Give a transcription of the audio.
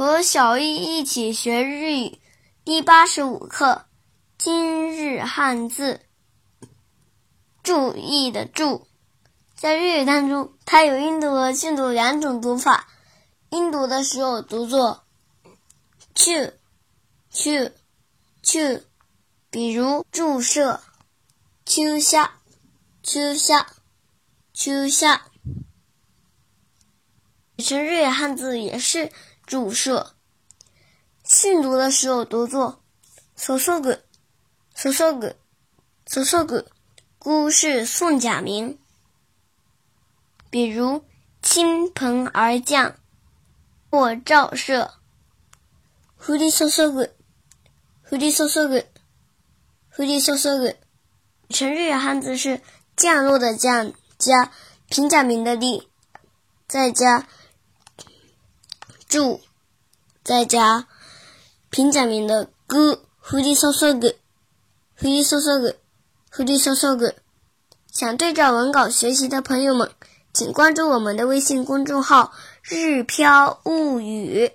和小易一起学日语第八十五课今日汉字。注意的注，在日语当中，它有音读和训读两种读法。音读的时候读作 chu chu chu，比如注射秋夏秋夏秋夏。写成日语汉字也是。注射，训读的时候读作“搜搜个，搜搜个，搜搜个”。孤是宋假名，比如“倾盆而降”或“照射”。狐狸搜搜个，狐狸搜搜个，狐狸搜搜个。成日语汉字是降落的降加平假名的立，再加。注，在家平假名的“歌”，狐狸搜搜个，狐狸搜搜个，狐狸搜搜个。想对照文稿学习的朋友们，请关注我们的微信公众号“日飘物语”。